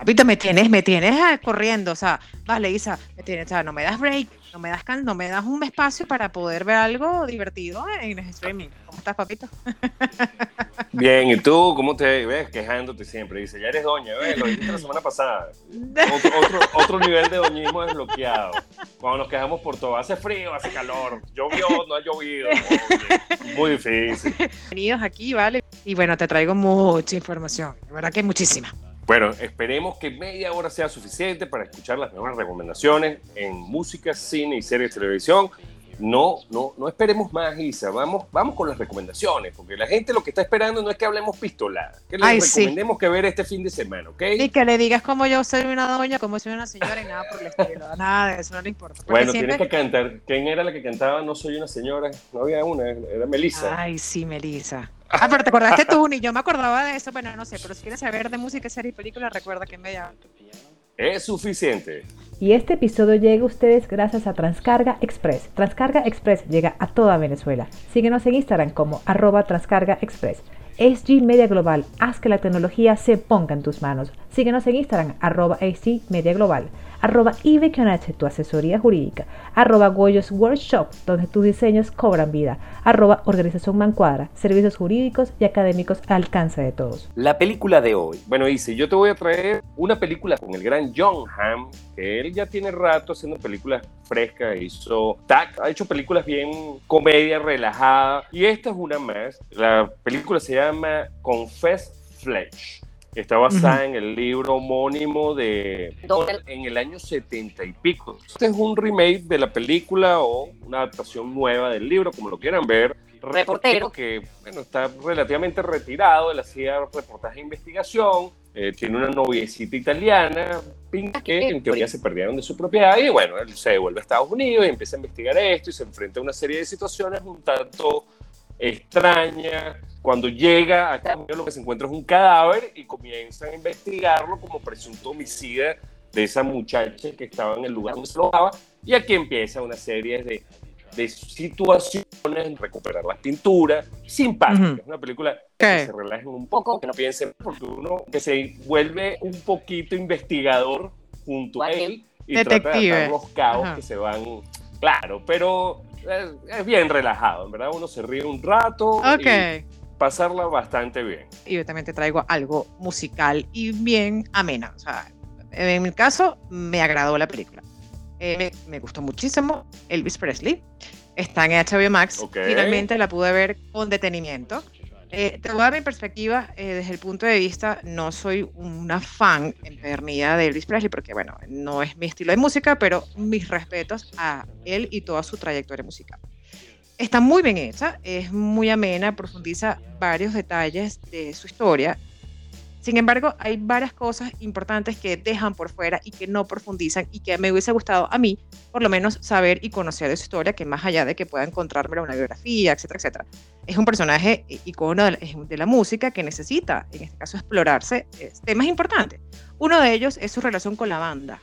Papito, me tienes, me tienes ah, corriendo, o sea, vale, Isa, me tienes, o sea, no me das break, no me das no me das un espacio para poder ver algo divertido en el streaming. ¿Cómo estás, papito? Bien, ¿y tú cómo te ves? Quejándote siempre. Dice, ya eres doña, ¿ves? Lo dijiste la semana pasada. Otro, otro, nivel de doñismo desbloqueado. Cuando nos quejamos por todo, hace frío, hace calor, llovió, no ha llovido. muy difícil. Bienvenidos aquí, ¿vale? Y bueno, te traigo mucha información, de verdad que muchísima. Bueno, esperemos que media hora sea suficiente para escuchar las mejores recomendaciones en música, cine y series de televisión. No, no, no esperemos más, Isa. Vamos, vamos con las recomendaciones, porque la gente lo que está esperando no es que hablemos pistola, que les recomendemos que ver este fin de semana, ¿ok? Y que le digas como yo soy una doña, como soy una señora y nada por el estilo. Nada de eso no le importa. Bueno, tienes que cantar. ¿Quién era la que cantaba No soy una señora? No había una, era Melissa. Ay, sí, Melissa. Ah, pero te acordaste tú, ni yo me acordaba de eso, bueno, no sé, pero si quieres saber de música, serie y película, recuerda que me llama. Es suficiente. Y este episodio llega a ustedes gracias a Transcarga Express. Transcarga Express llega a toda Venezuela. Síguenos en Instagram como arroba Transcarga Express. SG Media Global, haz que la tecnología se ponga en tus manos. Síguenos en Instagram, arroba SG Media Global arroba IBQNH, tu asesoría jurídica, arroba Goyos Workshop, donde tus diseños cobran vida, arroba Organización Mancuadra, servicios jurídicos y académicos al alcance de todos. La película de hoy. Bueno, dice, yo te voy a traer una película con el gran John Hamm, que él ya tiene rato haciendo películas frescas, hizo TAC, ha hecho películas bien comedia, relajada, y esta es una más. La película se llama Confess Flesh. Está basada en el libro homónimo de en el año 70 y pico. Este es un remake de la película o una adaptación nueva del libro, como lo quieran ver. Reportero que bueno, está relativamente retirado, él hacía reportaje de investigación, eh, tiene una noviecita italiana, que en teoría se perdieron de su propiedad y bueno, él se devuelve a Estados Unidos y empieza a investigar esto y se enfrenta a una serie de situaciones un tanto extrañas cuando llega acá, lo que se encuentra es un cadáver y comienzan a investigarlo como presunto homicida de esa muchacha que estaba en el lugar donde se alojaba. Y aquí empieza una serie de, de situaciones, recuperar las pinturas, simpáticas. Es una película que se relajen un poco, que no piensen, porque uno que se vuelve un poquito investigador junto a él y trata de los caos que se van. Claro, pero es, bien relajado, en verdad. Uno se ríe un rato. Ok pasarla bastante bien. Y yo también te traigo algo musical y bien amena. O sea, en mi caso, me agradó la película. Eh, me, gustó muchísimo Elvis Presley. Está en HBO Max. Finalmente la pude ver con detenimiento. Eh, te voy a dar mi perspectiva eh, desde el punto de vista, no soy una fan empedernida de Elvis Presley, porque bueno, no es mi estilo de música, pero mis respetos a él y toda su trayectoria musical. Está muy bien hecha, es muy amena, profundiza varios detalles de su historia. Sin embargo, hay varias cosas importantes que dejan por fuera y que no profundizan y que me hubiese gustado a mí, por lo menos, saber y conocer de su historia, que más allá de que pueda encontrarme una biografía, etcétera, etcétera. Es un personaje icono de la, música que necesita, en este caso, explorarse temas importantes. Uno de ellos es su relación con la banda,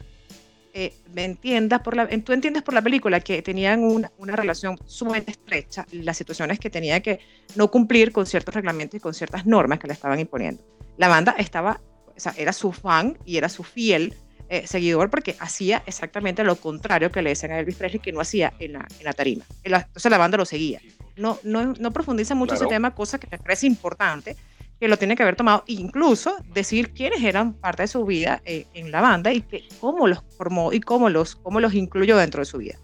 eh, me entiendas por la, tú entiendes por la película que tenían una, una, relación sumamente estrecha, las situaciones que tenía que no cumplir con ciertos reglamentos y con ciertas normas que le estaban imponiendo. La banda estaba, o sea, era su fan y era su fiel eh, seguidor porque hacía exactamente lo contrario que le decían a Elvis Presley que no hacía en la, en la tarima. Entonces la banda lo seguía. No, no, no profundiza mucho ese tema, cosa que me parece importante que lo tiene que haber tomado, incluso decir quiénes eran parte de su vida eh, en la banda y que, cómo los formó y cómo los, cómo los incluyó dentro de su vida.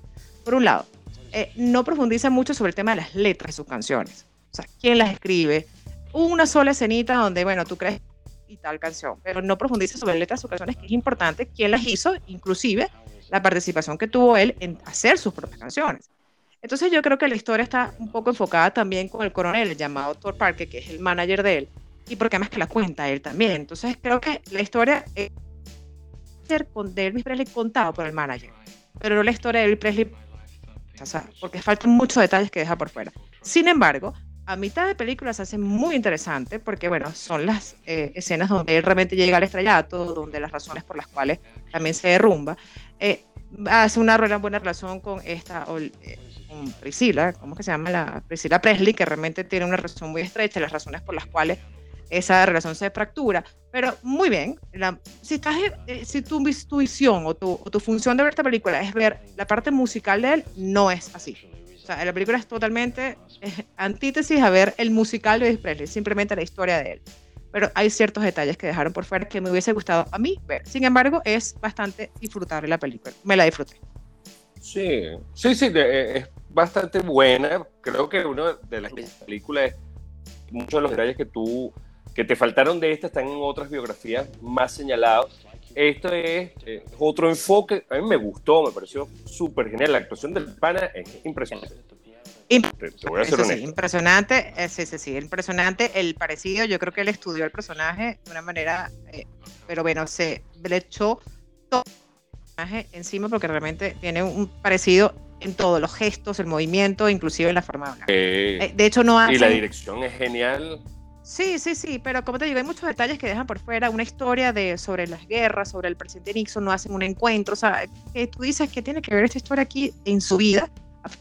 Por un lado, eh, no profundiza mucho sobre el tema de las letras de sus canciones. O sea, quién las escribe. Una sola escenita donde, bueno, tú crees y tal canción, pero no profundiza sobre letras de sus canciones, que es importante quién las hizo, inclusive la participación que tuvo él en hacer sus propias canciones. Entonces yo creo que la historia está un poco enfocada también con el coronel llamado Thor Parker, que es el manager de él, y porque además que la cuenta él también. Entonces creo que la historia es con de Elvis Presley contado por el manager, pero no la historia de Elvis Presley, o sea, porque faltan muchos detalles que deja por fuera. Sin embargo, a mitad de película se hace muy interesante porque, bueno, son las eh, escenas donde él realmente llega al estrellato, donde las razones por las cuales también se derrumba. Eh, hace una, buena relación con esta, eh, con Priscila, ¿cómo que se llama? La Priscila Presley, que realmente tiene una relación muy estrecha, las razones por las cuales esa relación se fractura. Pero muy bien, si, estás, si tu, tu visión o tu, o tu función de ver esta película es ver la parte musical de él, no es así o sea, la película es totalmente eh, antítesis a ver el musical de Elvis simplemente la historia de él. Pero hay ciertos detalles que dejaron por fuera que me hubiese gustado a mí ver. Sin embargo, es bastante disfrutable la película. Me la disfruté. Sí, sí, sí, eh, es bastante buena. Creo que una de las películas, muchos de los detalles que tú, que te faltaron de esta están en otras biografías más señalados esto es eh, otro enfoque. A mí me gustó, me pareció súper genial. La actuación del pana es impresionante. impresionante, eh, sí, sí, sí, impresionante el parecido. Yo creo que él estudió el personaje de una manera, eh, pero bueno, se le echó todo el personaje encima porque realmente tiene un parecido en todos los gestos, el movimiento, inclusive en la forma de hablar. de hecho, no hace. Y la dirección es genial. Sí, sí, sí, pero como te digo, hay muchos detalles que dejan por fuera una historia de sobre las guerras, sobre el presidente Nixon, no hacen un encuentro, o sea, que tú dices que tiene que ver esta historia aquí en su vida,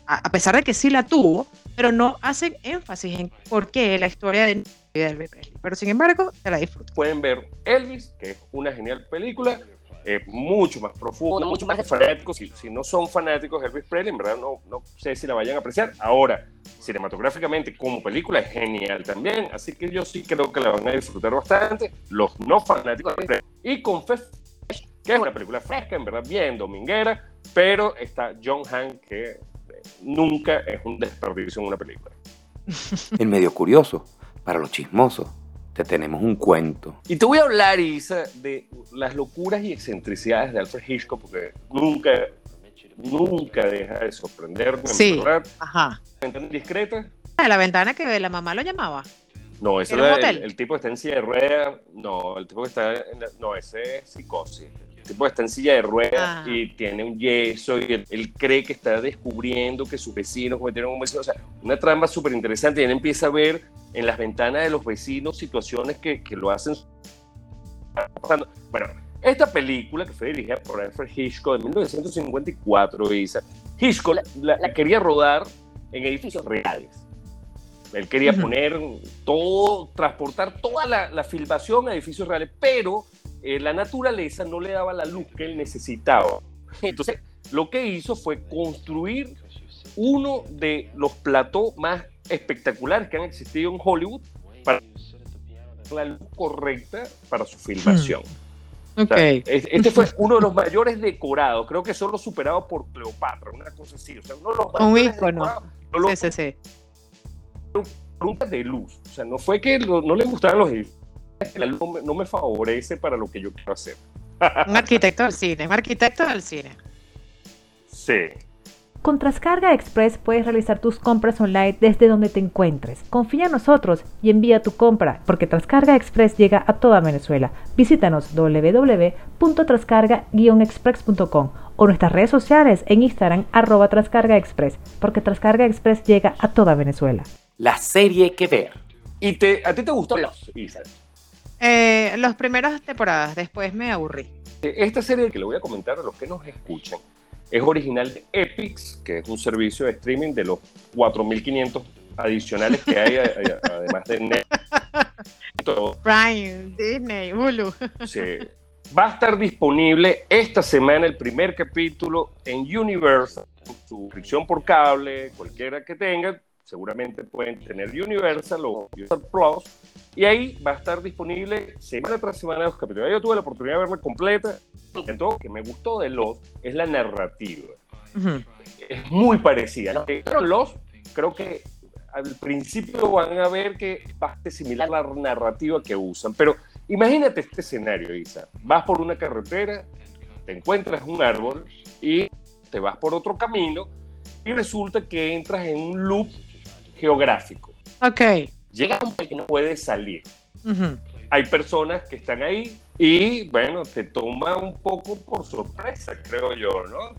a, pesar de que sí la tuvo, pero no hacen énfasis en por qué la historia de Elvis Presley. Pero sin embargo, te la disfruto. Pueden ver Elvis, que es una genial película, eh, mucho más profunda, mucho más fanáticos. Si, si, no son fanáticos de Elvis Presley, en verdad no, no sé si la vayan a apreciar. Ahora, cinematográficamente como película es genial también, así que yo sí creo que la van a disfrutar bastante. Los no fanáticos de Presley. Y con que es una película fresca, en verdad bien dominguera, pero está John Hamm, que eh, nunca es un desperdicio en una película. El medio curioso, para los chismosos te tenemos un cuento. Y te voy a hablar, Isa, de las locuras y excentricidades de Alfred Hitchcock, porque nunca, nunca deja de sorprenderme. Sí, ajá. ¿Ventana discreta? Ah, la ventana que la mamá lo llamaba. No, ese era el, el, tipo que está en silla de ruedas. No, el tipo que está en No, ese es psicosis. El tipo está en silla de ruedas ah. y tiene un yeso y él, cree que está descubriendo que sus vecinos cometieron un vecino. O sea, una trama súper interesante y él empieza a ver en las ventanas de los vecinos situaciones que, que lo hacen. Bueno, esta película que fue dirigida por Alfred Hitchcock en 1954, Isa, Hitchcock la, quería rodar en edificios reales. Él quería poner todo, transportar toda la, la, filmación a edificios reales, pero eh, la naturaleza no le daba la luz que él necesitaba. Entonces, lo que hizo fue construir uno de los platós más espectaculares que han existido en Hollywood para la luz correcta para su filmación. Hmm. Okay. este fue uno de los mayores decorados, creo que solo superado por Cleopatra, una cosa así. O sea, uno de los Un ícono. Sí, sí, sí. de luz. O sea, no fue que no le gustaban los edificios, la luz no me, favorece para lo que yo quiero hacer. un arquitecto del cine, un arquitecto del cine. Sí. Con Trascarga Express puedes realizar tus compras online desde donde te encuentres. Confía en nosotros y envía tu compra, porque Trascarga Express llega a toda Venezuela. Visítanos www.trascarga-express.com o nuestras redes sociales en Instagram arroba Trascarga Express, porque Trascarga Express llega a toda Venezuela. La serie que ver. ¿Y te, a ti te gustó los eh, las primeras temporadas, después me aburrí. Esta serie que le voy a comentar a los que nos escuchan es original de Epix, que es un servicio de streaming de los 4.500 adicionales que hay, además de Netflix. Prime, Disney, Hulu. Sí. Va a estar disponible esta semana el primer capítulo en Universal, suscripción por cable, cualquiera que tenga, seguramente pueden tener Universal o Universal Plus, y ahí va a estar disponible semana tras semana los capítulos. Yo tuve la oportunidad de verla completa, entonces lo que me gustó de Los es la narrativa. Es muy parecida. Los, creo que al principio van a ver que es bastante similar a la narrativa que usan, pero imagínate este escenario, Isa. Vas por una carretera, te encuentras un árbol y te vas por otro camino y resulta que entras en un loop geográfico. Ok. Llega un que no puede salir. Hay personas que están ahí Y bueno, te toma un poco por sorpresa, creo yo, ¿no?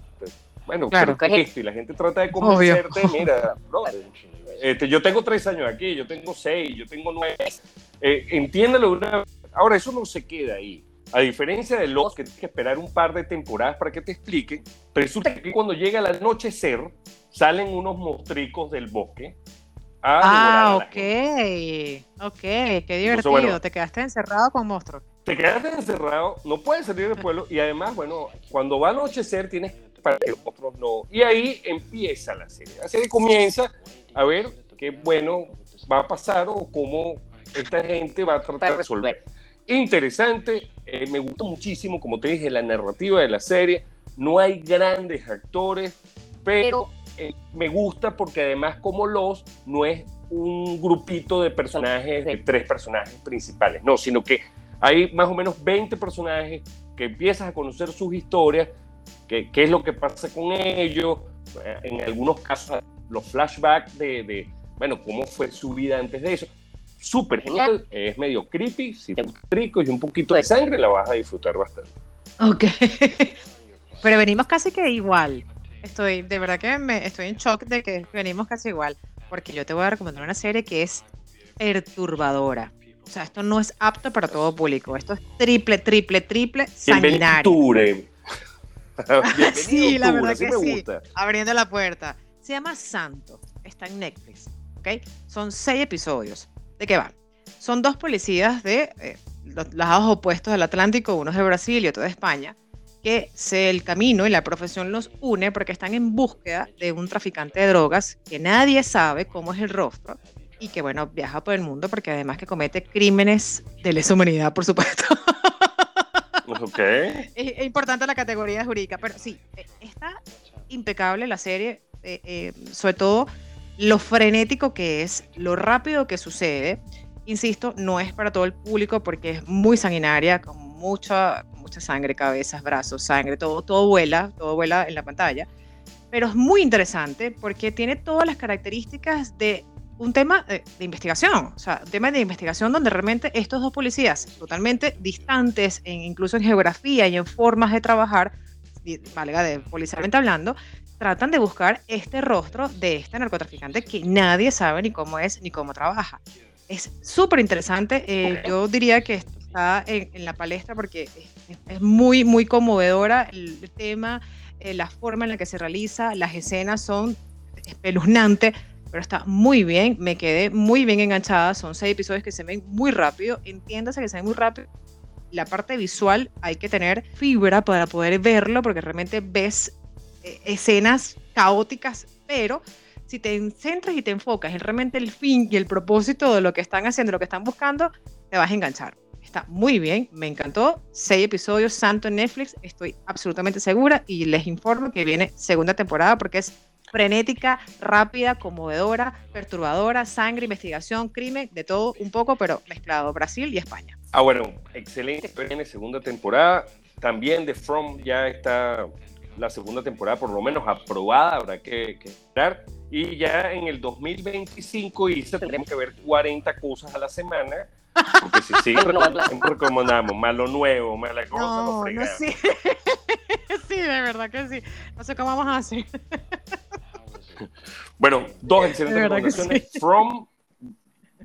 Bueno, claro. que esto, y la gente trata de convencerte, mira, este, yo tengo tres años aquí, yo tengo seis, yo tengo nueve. Eh, entiéndelo una Ahora, eso no se queda ahí. A diferencia de los que tienes que esperar un par de temporadas para que te expliquen, resulta que cuando llega el anochecer, salen unos mostricos del bosque. Ah, ok. Ok, qué divertido. te quedaste encerrado con monstruos. Te quedaste encerrado, no puedes salir del pueblo y además, bueno, cuando va a anochecer tienes para que los otros no. Y ahí empieza la serie. La serie comienza a ver qué bueno va a pasar o cómo esta gente va a tratar de resolver. Interesante, eh, me gustó muchísimo, como te dije, la narrativa de la serie. No hay grandes actores, pero eh, me gusta porque además como los no es un grupito de personajes, de tres personajes principales, no, sino que hay más o menos 20 personajes que empiezas a conocer sus historias, qué es lo que pasa con ellos, eh, en algunos casos los flashbacks de, de, bueno, cómo fue su vida antes de eso súper genial, es medio creepy, si te rico y un poquito de sangre la vas a disfrutar bastante. Ok, pero venimos casi que igual. Estoy, de verdad que me, estoy en shock de que venimos casi igual, porque yo te voy a recomendar una serie que es perturbadora. O sea, esto no es apto para todo público. Esto es triple, triple, triple sanguinario. sí, la verdad que sí. Abriendo la puerta. Se llama Santo. Está en Netflix. ¿ok? Son seis episodios. ¿De qué va? Son dos policías de eh, los lados opuestos del Atlántico, uno es de Brasil y otro de España, que se, el camino y la profesión los une porque están en búsqueda de un traficante de drogas que nadie sabe cómo es el rostro y que, bueno, viaja por el mundo porque además que comete crímenes de lesa humanidad, por supuesto. Ok. Es, importante la categoría jurídica, pero sí, eh, está impecable la serie, eh, sobre todo lo frenético que es, lo rápido que sucede. Insisto, no es para todo el público porque es muy sanguinaria, con mucha, mucha sangre, cabezas, brazos, sangre, todo, todo vuela, todo vuela en la pantalla. Pero es muy interesante porque tiene todas las características de un tema de, investigación, o sea, un tema de investigación donde realmente estos dos policías, totalmente distantes, en, incluso en geografía y en formas de trabajar, valga de policialmente hablando, tratan de buscar este rostro de este narcotraficante que nadie sabe ni cómo es ni cómo trabaja. Es súper interesante. Eh, yo diría que está en, la palestra porque es, muy, muy conmovedora el, tema, eh, la forma en la que se realiza, las escenas son espeluznantes, pero está muy bien. Me quedé muy bien enganchada. Son seis episodios que se ven muy rápido. Entiéndase que se ven muy rápido la parte visual hay que tener fibra para poder verlo porque realmente ves eh, escenas caóticas, pero si te centras y te enfocas en realmente el fin y el propósito de lo que están haciendo, lo que están buscando, te vas a enganchar. Está muy bien, me encantó. Seis episodios, santo en Netflix, estoy absolutamente segura y les informo que viene segunda temporada porque es frenética, rápida, conmovedora, perturbadora, sangre, investigación, crimen, de todo un poco, pero mezclado Brasil y España. Ah, bueno, excelente. Viene segunda temporada. También The From ya está la segunda temporada por lo menos aprobada, habrá que, esperar. Y ya en el 2025 y tendremos que ver 40 cosas a la semana. Porque si sigue siempre recomendamos malo nuevo, mala cosa, no, no sí. sí, de verdad que sí. No sé cómo vamos a hacer. bueno, dos excelentes recomendaciones. From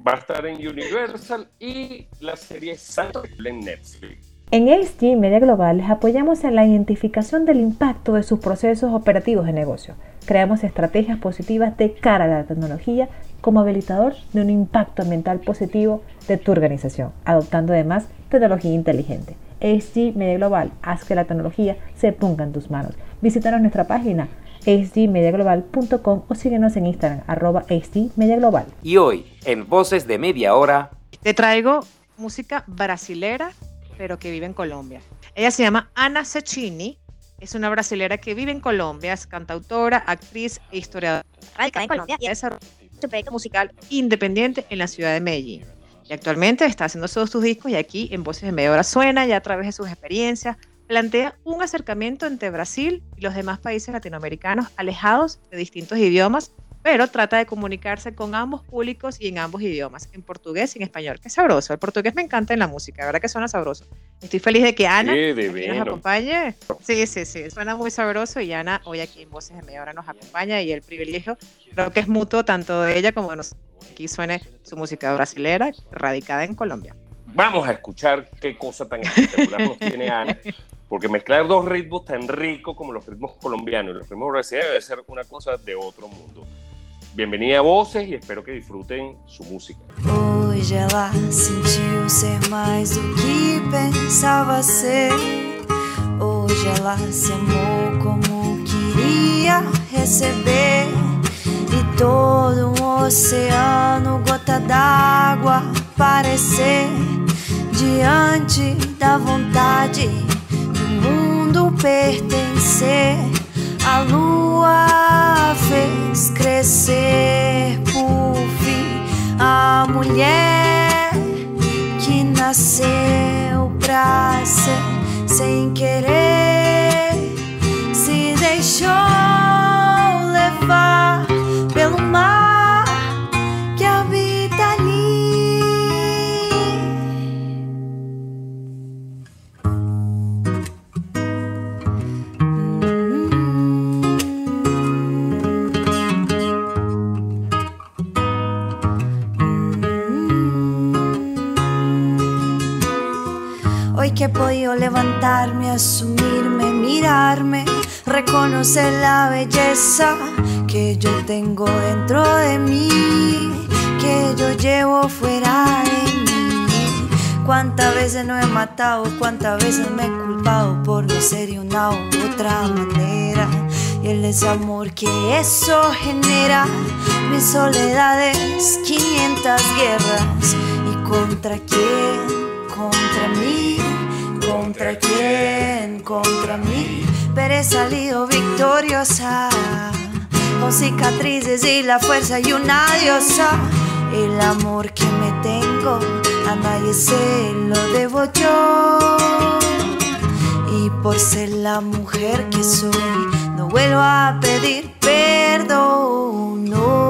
va a estar en Universal y la serie Santo en Netflix. En HG Media Global les apoyamos en la identificación del impacto de sus procesos operativos de negocio. Creamos estrategias positivas de cara a la tecnología como habilitador de un impacto ambiental positivo de tu organización, adoptando además tecnología inteligente. HG Media Global, haz que la tecnología se ponga en tus manos. Visítanos nuestra página hgmediaglobal.com o síguenos en Instagram, arroba hgmediaglobal. Y hoy, en Voces de Media Hora, te traigo música brasilera pero que vive en Colombia. Ella se llama Ana Cecchini, es una brasilera que vive en Colombia, es cantautora, actriz e historiadora. Radicada en Colombia y desarrolla su proyecto musical independiente en la ciudad de Medellín. Y actualmente está haciendo todos sus discos y aquí en Voces de Media Hora suena ya a través de sus experiencias, plantea un acercamiento entre Brasil y los demás países latinoamericanos alejados de distintos idiomas, pero trata de comunicarse con ambos públicos y en ambos idiomas, en portugués y en español. Qué sabroso. El portugués me encanta en la música, la verdad que suena sabroso. Estoy feliz de que Ana nos acompañe. Sí, sí, sí, suena muy sabroso y Ana hoy aquí en Voces de Media Hora nos acompaña y el privilegio creo que es mutuo tanto de ella como de nosotros. Aquí suene su música brasilera radicada en Colombia. Vamos a escuchar qué cosa tan espectacular nos tiene Ana porque mezclar dos ritmos tan ricos como los ritmos colombianos y los ritmos brasileños debe ser una cosa de otro mundo. Bienvenida a Voces y espero que disfruten su música. Hoje ela sentiu ser mais do que pensava ser. Hoje ela se amou como queria receber. E todo um oceano, gota d'água, parecer diante da vontade mundo pertencer. A lua fez crescer por fim a mulher que nasceu pra ser sem querer. Se deixou que he podido levantarme, asumirme, mirarme, reconocer la belleza que yo tengo dentro de mí, que yo llevo fuera de mí. Cuántas veces no he matado, cuántas veces me he culpado por no ser de una u otra manera. Y el desamor que eso genera, mis soledades, 500 guerras. ¿Y contra quién? Contra mí. ¿Contra quién? Contra mí. Pero he salido victoriosa. Con cicatrices y la fuerza y una diosa. El amor que me tengo a nadie se lo debo yo. Y por ser la mujer que soy, no vuelvo a pedir perdón. No.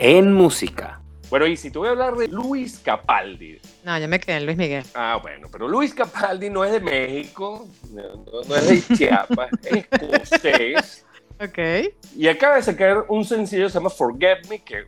En música. Bueno, y si te voy a hablar de Luis Capaldi. No, ya me quedé en Luis Miguel. Ah, bueno, pero Luis Capaldi no es de México, no, es de Chiapas, es escocés. Ok. Y acaba de sacar un sencillo que se llama Forget Me, que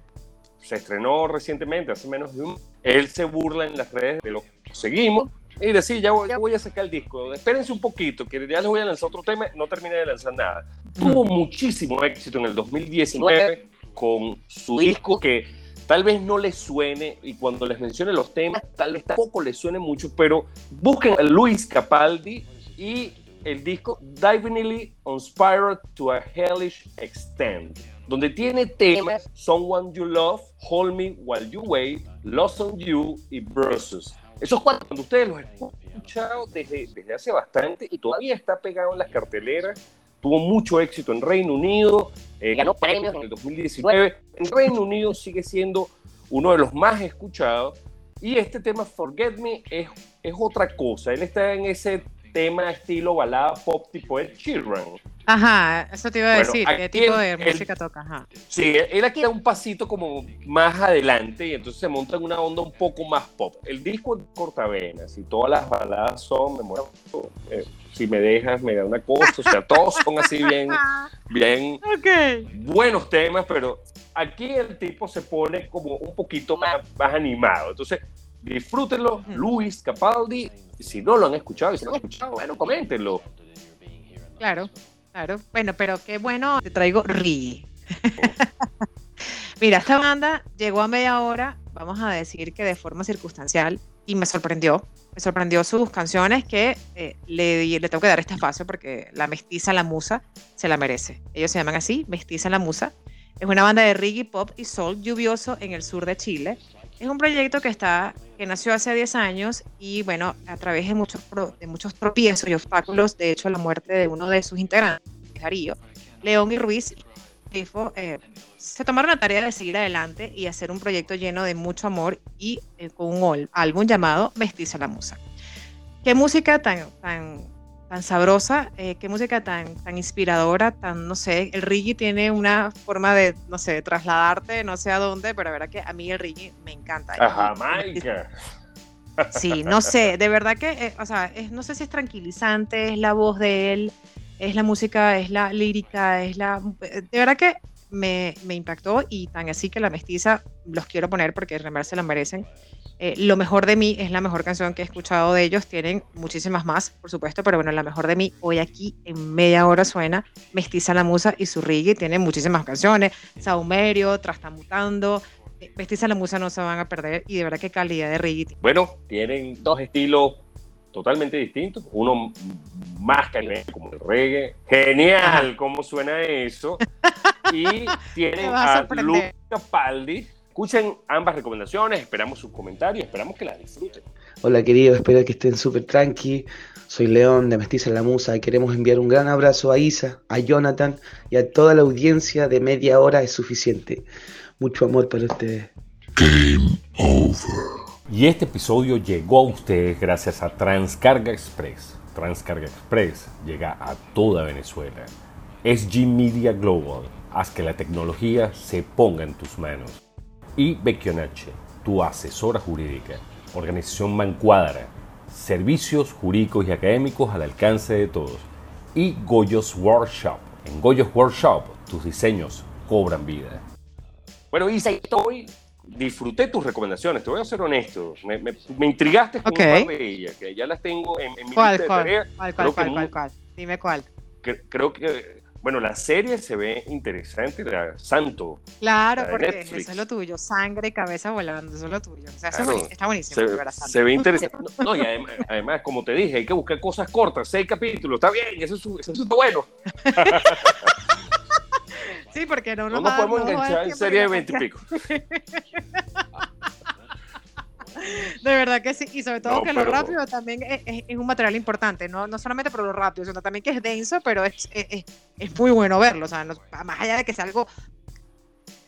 se estrenó recientemente, hace menos de un... Él se burla en las redes de lo que seguimos y decir, ya voy, ya voy a sacar el disco, espérense un poquito, que ya les voy a lanzar otro tema, no terminé de lanzar nada. Tuvo muchísimo éxito en el 2019 con su disco que tal vez no les suene y cuando les mencione los temas tal vez tampoco les suene mucho, pero busquen a Luis Capaldi y el disco Divinely Inspired to a Hellish Extent, donde tiene temas Someone You Love, Hold Me While You Wait, Lost on You y Bruises. Esos cuatro, cuando ustedes los han escuchado desde, desde hace bastante y todavía está pegado en las carteleras, tuvo mucho éxito en Reino Unido, eh, ganó premios en el 2019. En Reino Unido sigue siendo uno de los más escuchados. Y este tema, Forget Me, es, es otra cosa. Él está en ese tema estilo balada pop tipo Ed Sheeran. Aja, eso te iba a decir, ¿qué tipo de música toca? Ajá. Sí, él aquí da un pasito como más adelante y entonces se monta en una onda un poco más pop. El disco es cortavenas y todas las baladas son, me muero, eh, si me dejas, me da una cosa, o sea, todos son así bien, bien buenos temas, pero aquí el tipo se pone como un poquito más, más animado. Entonces, disfrútenlo, Luis Capaldi, si no lo han escuchado, y si no lo han escuchado, bueno, coméntenlo. Claro. Claro, bueno, pero qué bueno, te traigo Ri. Mira, esta banda llegó a media hora, vamos a decir que de forma circunstancial, y me sorprendió. Me sorprendió sus canciones que eh, le, le tengo que dar este espacio porque la mestiza, la musa, se la merece. Ellos se llaman así, mestiza, la musa. Es una banda de reggae, pop y soul lluvioso en el sur de Chile. Es un proyecto que, está, que nació hace 10 años y, bueno, a través de muchos, de muchos tropiezos y obstáculos, de hecho, la muerte de uno de sus integrantes, Darío, León y Ruiz, eh, se tomaron la tarea de seguir adelante y hacer un proyecto lleno de mucho amor y eh, con un álbum llamado Mestiza la Musa. Qué música tan, tan, tan sabrosa, eh, qué música tan, tan inspiradora, tan, no sé, el reggae tiene una forma de, no sé, de trasladarte, no sé a dónde, pero la verdad que a mí el reggae me encanta. A Jamaica. Sí, no sé, de verdad que, o sea, es, no sé si es tranquilizante, es la voz de él, es la música, es la lírica, es la... De verdad que me, me impactó y tan así que la mestiza los quiero poner porque realmente se la merecen. Eh, lo mejor de mí es la mejor canción que he escuchado de ellos. Tienen muchísimas más, por supuesto, pero bueno, la mejor de mí hoy aquí en media hora suena Mestiza la Musa y su reggae. Tienen muchísimas canciones. Saumerio, Trastamutando. Eh, Mestiza la Musa no se van a perder y de verdad qué calidad de reggae. Bueno, tienen dos estilos totalmente distintos. Uno más caliente como el reggae. Genial cómo suena eso. y tienen a, a Luca Paldi. Escuchen ambas recomendaciones, esperamos sus comentarios, esperamos que las disfruten. Hola queridos, espero que estén súper tranqui. Soy León de Mestiza la Musa y queremos enviar un gran abrazo a Isa, a Jonathan y a toda la audiencia de media hora es suficiente. Mucho amor para ustedes. Game over. Y este episodio llegó a ustedes gracias a Transcarga Express. Transcarga Express llega a toda Venezuela. SG Media Global. Haz que la tecnología se ponga en tus manos. Y Becchionache, tu asesora jurídica. Organización Mancuadra. Servicios jurídicos y académicos al alcance de todos. Y Goyos Workshop. En Goyos Workshop, tus diseños cobran vida. Bueno, Isa, hoy disfruté tus recomendaciones, te voy a ser honesto. Me, me, me intrigaste con un par de ellas, que ya las tengo en, en mi ¿Cuál, lista de cuál, tareas. cuál, cuál, cuál, cuál, cuál? Dime cuál. cre- creo que, bueno, la serie se ve interesante, la Santo. Claro, La porque Netflix. eso es lo tuyo, sangre y cabeza volando, eso es lo tuyo. O sea, Claro. está buenísimo, Se, Sandra. se ve interesante. No, no, y además, además, como te dije, hay que buscar cosas cortas, seis capítulos, está bien, eso es, eso es bueno. Sí, porque no No nos podemos enganchar en serie de ni 20 y pico. De verdad que sí, y sobre todo No, que lo pero- rápido también es, es- es un material importante, no, no solamente por lo rápido, sino también que es denso, pero es, es, es- muy bueno verlo, o sea, no- más allá de que sea algo,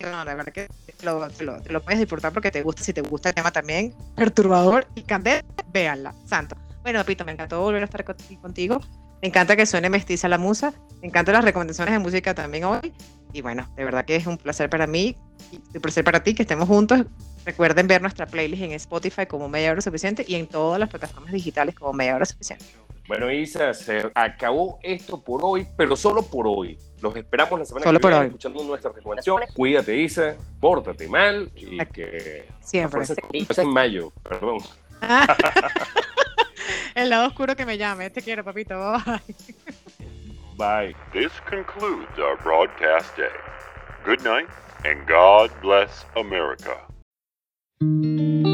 no, de verdad que lo, lo, lo puedes disfrutar porque te gusta, si te gusta el tema también, perturbador y candente, véanla, santo. Bueno, Pito, me encantó volver a estar conti- contigo, me encanta que suene mestiza la musa, me encantan las recomendaciones de música también hoy, y bueno, de verdad que es un placer para mí, y un placer para ti que estemos juntos, Recuerden ver nuestra playlist en Spotify como Media Hora Suficiente y en todas las plataformas digitales como Media Hora Suficiente. Bueno, Isa, se acabó esto por hoy, pero solo por hoy. Los esperamos la semana Solo que por viene hoy. escuchando nuestras recomendaciones. Cuídate, Isa, pórtate mal y que... Siempre. Fuerza- fuerza en mayo, perdón. El lado oscuro que me llame. Te quiero, papito. Bye. Bye. This concludes our broadcast day. Good night, and God bless America. Solo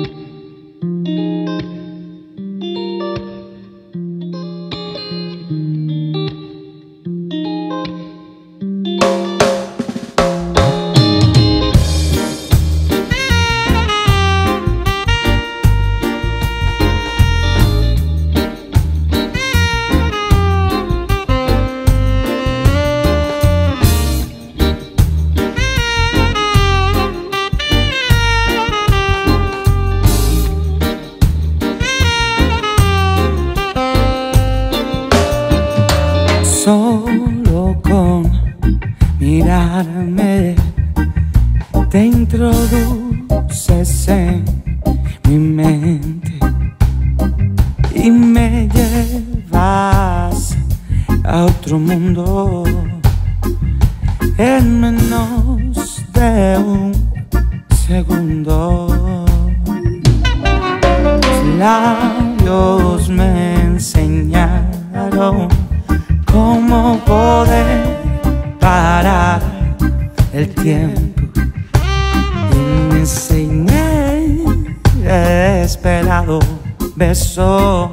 en menos de un segundo. Tus labios me enseñaron cómo poder parar el tiempo en ese inesperado beso